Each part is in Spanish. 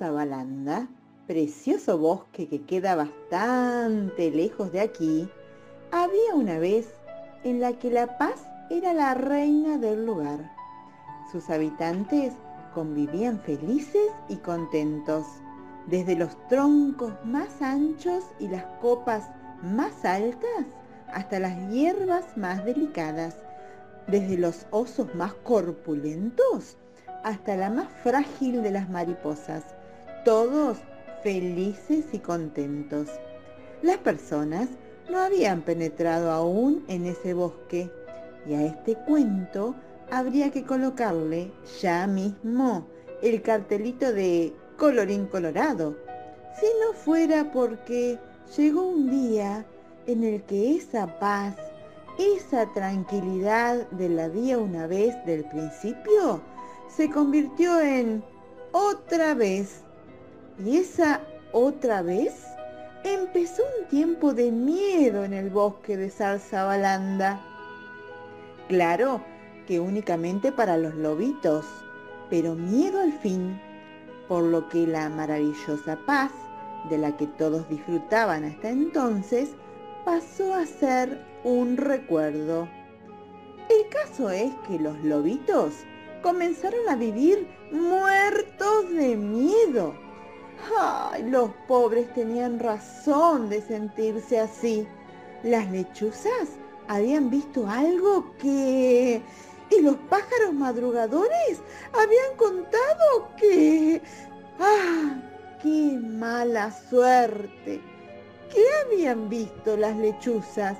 Balanda, precioso bosque que queda bastante lejos de aquí, había una vez en la que la paz era la reina del lugar. Sus habitantes convivían felices y contentos, desde los troncos más anchos y las copas más altas hasta las hierbas más delicadas, desde los osos más corpulentos hasta la más frágil de las mariposas, todos felices y contentos. Las personas no habían penetrado aún en ese bosque y a este cuento habría que colocarle ya mismo el cartelito de colorín colorado, si no fuera porque llegó un día en el que esa paz, esa tranquilidad de la día una vez del principio, se convirtió en otra vez. Y esa otra vez empezó un tiempo de miedo en el bosque de Salsa Balanda. Claro que únicamente para los lobitos, pero miedo al fin, por lo que la maravillosa paz de la que todos disfrutaban hasta entonces pasó a ser un recuerdo. El caso es que los lobitos comenzaron a vivir muertos de miedo. Ay, los pobres tenían razón de sentirse así. Las lechuzas habían visto algo que... Y los pájaros madrugadores habían contado que... ¡Ah! ¡Qué mala suerte! ¿Qué habían visto las lechuzas?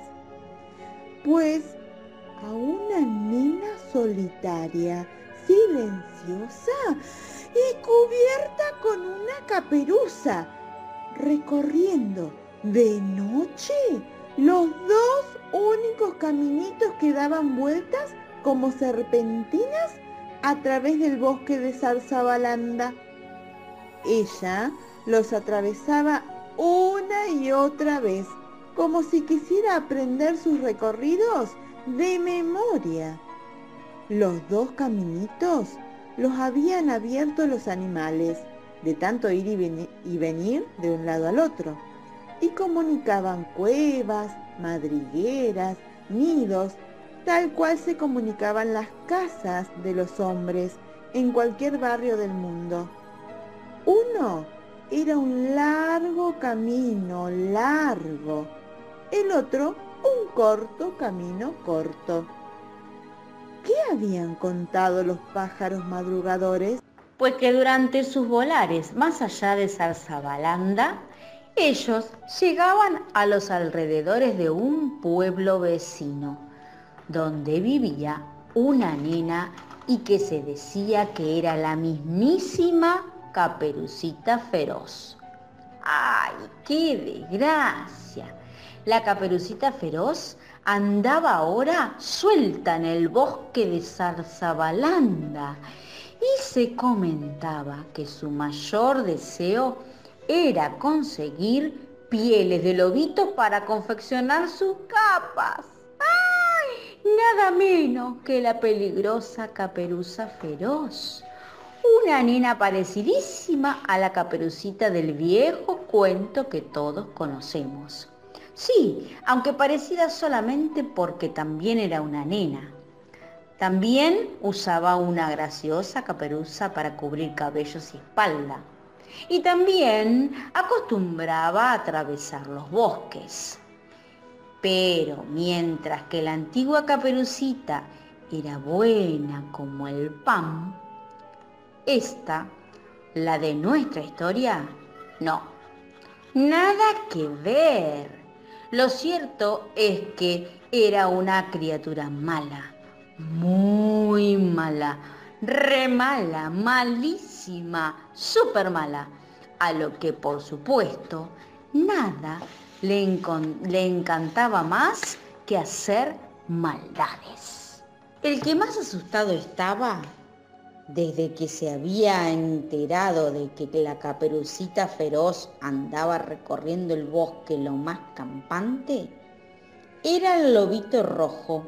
Pues a una nena solitaria silenciosa y cubierta con una caperuza, recorriendo de noche los dos únicos caminitos que daban vueltas como serpentinas a través del bosque de Balanda. Ella los atravesaba una y otra vez, como si quisiera aprender sus recorridos de memoria. Los dos caminitos los habían abierto los animales, de tanto ir y, venir de un lado al otro, y comunicaban cuevas, madrigueras, nidos, tal cual se comunicaban las casas de los hombres en cualquier barrio del mundo. Uno era un largo camino, largo. El otro, un corto camino, corto. ¿Qué habían contado los pájaros madrugadores? Pues que durante sus volares más allá de Zarzabalanda, ellos llegaban a los alrededores de un pueblo vecino, donde vivía una nena y que se decía que era la mismísima caperucita feroz. ¡Ay, qué desgracia! La caperucita feroz andaba ahora suelta en el bosque de Zarzabalanda y se comentaba que su mayor deseo era conseguir pieles de lobito para confeccionar sus capas. ¡Ay! Nada menos que la peligrosa caperuza feroz. Una nena parecidísima a la caperucita del viejo cuento que todos conocemos. Sí, aunque parecida solamente porque también era una nena. También usaba una graciosa caperuza para cubrir cabellos y espalda. Y también acostumbraba a atravesar los bosques. Pero mientras que la antigua caperucita era buena como el pan, esta, la de nuestra historia, no. Nada que ver. Lo cierto es que era una criatura mala, muy mala, re mala, malísima, súper mala. a lo que por supuesto nada le, le encantaba más que hacer maldades. El que más asustado estaba desde que se había enterado de que la caperucita feroz andaba recorriendo el bosque lo más campante, era el lobito rojo,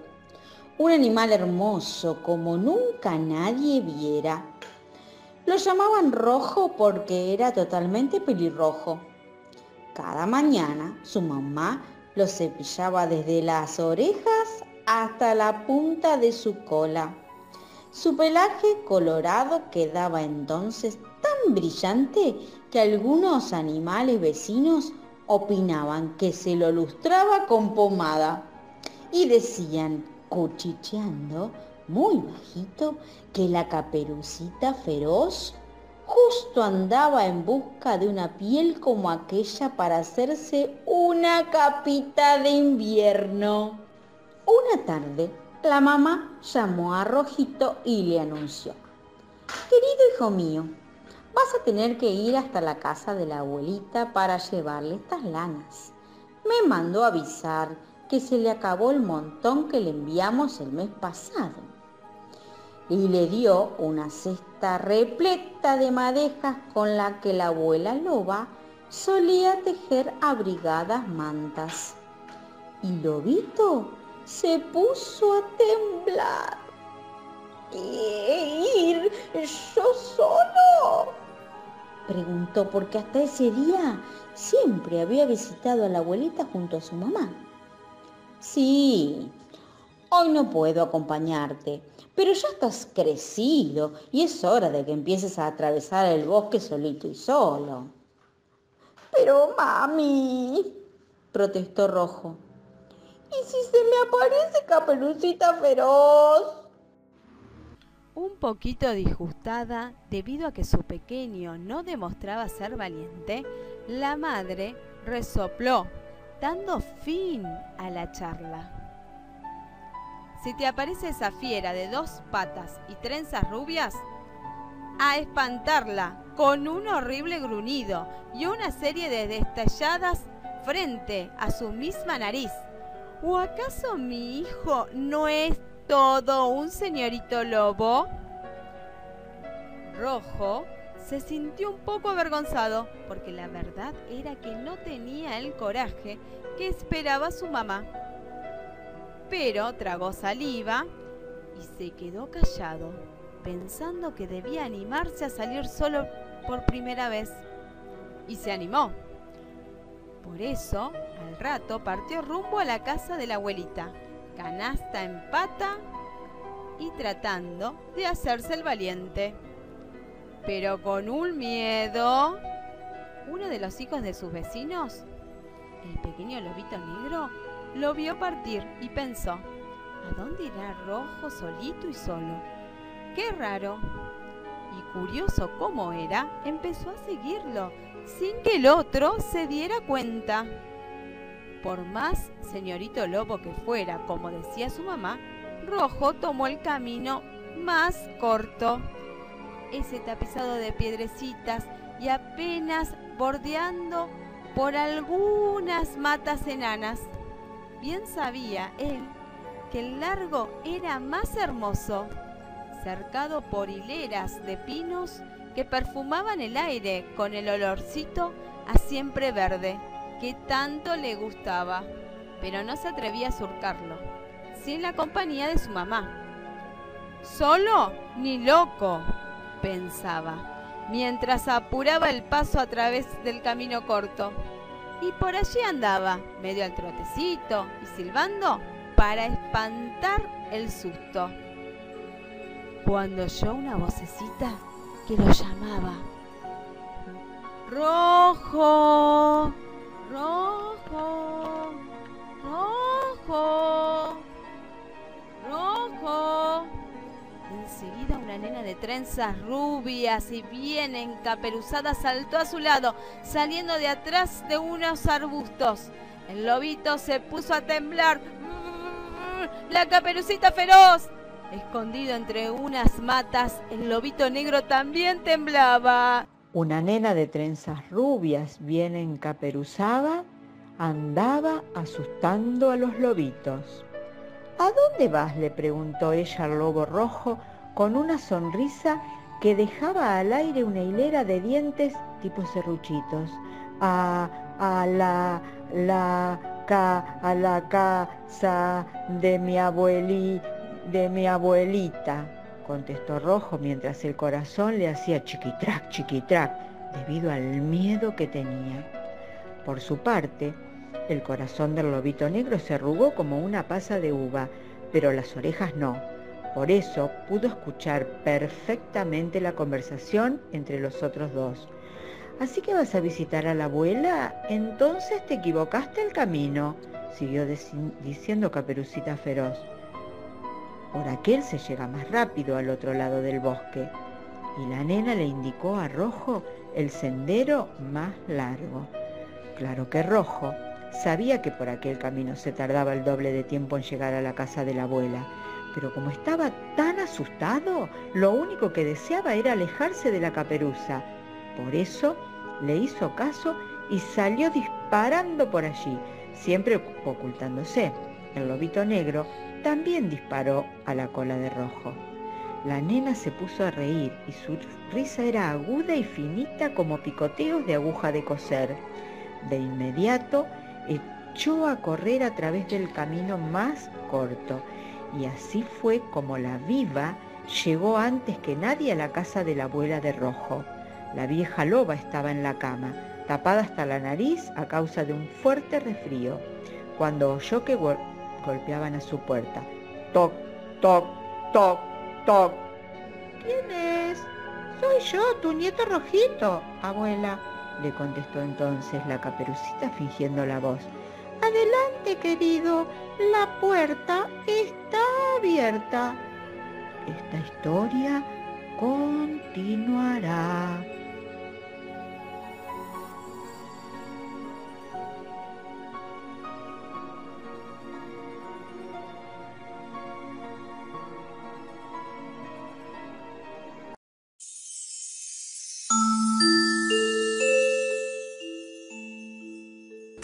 un animal hermoso como nunca nadie viera. Lo llamaban rojo porque era totalmente pelirrojo. Cada mañana su mamá lo cepillaba desde las orejas hasta la punta de su cola su pelaje colorado quedaba entonces tan brillante que algunos animales vecinos opinaban que se lo lustraba con pomada y decían, cuchicheando muy bajito, que la caperucita feroz justo andaba en busca de una piel como aquella para hacerse una capita de invierno. Una tarde, la mamá llamó a Rojito y le anunció, querido hijo mío, vas a tener que ir hasta la casa de la abuelita para llevarle estas lanas. Me mandó avisar que se le acabó el montón que le enviamos el mes pasado. Y le dio una cesta repleta de madejas con la que la abuela loba solía tejer abrigadas mantas. Y Lobito se puso a temblar. ¿Ir yo solo? Preguntó porque hasta ese día siempre había visitado a la abuelita junto a su mamá. Sí, hoy no puedo acompañarte, pero ya estás crecido y es hora de que empieces a atravesar el bosque solito y solo. Pero mami, protestó Rojo, ¿Y si se me aparece Caperucita Feroz? Un poquito disgustada debido a que su pequeño no demostraba ser valiente, la madre resopló, dando fin a la charla. Si te aparece esa fiera de dos patas y trenzas rubias, a espantarla con un horrible gruñido y una serie de destalladas frente a su misma nariz ¿O acaso mi hijo no es todo un señorito lobo? Rojo se sintió un poco avergonzado porque la verdad era que no tenía el coraje que esperaba su mamá. Pero tragó saliva y se quedó callado, pensando que debía animarse a salir solo por primera vez. Y se animó. Por eso, al rato partió rumbo a la casa de la abuelita, canasta en pata y tratando de hacerse el valiente. Pero con un miedo, uno de los hijos de sus vecinos, el pequeño lobito negro, lo vio partir y pensó, ¿a dónde irá Rojo solito y solo? ¡Qué raro! Y curioso como era, empezó a seguirlo sin que el otro se diera cuenta. Por más señorito lobo que fuera, como decía su mamá, Rojo tomó el camino más corto, ese tapizado de piedrecitas y apenas bordeando por algunas matas enanas. Bien sabía él que el largo era más hermoso, cercado por hileras de pinos que perfumaban el aire con el olorcito a siempre verde que tanto le gustaba, pero no se atrevía a surcarlo, sin la compañía de su mamá. Solo ni loco, pensaba, mientras apuraba el paso a través del camino corto. Y por allí andaba, medio al trotecito y silbando, para espantar el susto. Cuando oyó una vocecita que lo llamaba. Rojo, rojo, rojo, rojo. Enseguida una nena de trenzas rubias y bien encaperuzada saltó a su lado, saliendo de atrás de unos arbustos. El lobito se puso a temblar. ¡La caperucita feroz! Escondido entre unas matas, el lobito negro también temblaba. Una nena de trenzas rubias bien encaperuzada andaba asustando a los lobitos. ¿A dónde vas? le preguntó ella al lobo rojo con una sonrisa que dejaba al aire una hilera de dientes tipo serruchitos. A, a la, la, ca, a la casa de mi abueli, de mi abuelita contestó Rojo mientras el corazón le hacía chiquitrac, chiquitrac, debido al miedo que tenía. Por su parte, el corazón del lobito negro se arrugó como una pasa de uva, pero las orejas no. Por eso pudo escuchar perfectamente la conversación entre los otros dos. Así que vas a visitar a la abuela, entonces te equivocaste el camino, siguió diciendo Caperucita Feroz. Por aquel se llega más rápido al otro lado del bosque. Y la nena le indicó a Rojo el sendero más largo. Claro que Rojo sabía que por aquel camino se tardaba el doble de tiempo en llegar a la casa de la abuela, pero como estaba tan asustado, lo único que deseaba era alejarse de la caperuza. Por eso le hizo caso y salió disparando por allí, siempre ocultándose. El lobito negro también disparó a la cola de rojo. La nena se puso a reír y su risa era aguda y finita como picoteos de aguja de coser. De inmediato echó a correr a través del camino más corto y así fue como la viva llegó antes que nadie a la casa de la abuela de rojo. La vieja loba estaba en la cama, tapada hasta la nariz a causa de un fuerte resfrío. Cuando oyó que golpeaban a su puerta. Toc, toc, toc, toc. ¿Quién es? Soy yo, tu nieto rojito, abuela, le contestó entonces la caperucita fingiendo la voz. Adelante, querido, la puerta está abierta. Esta historia continuará.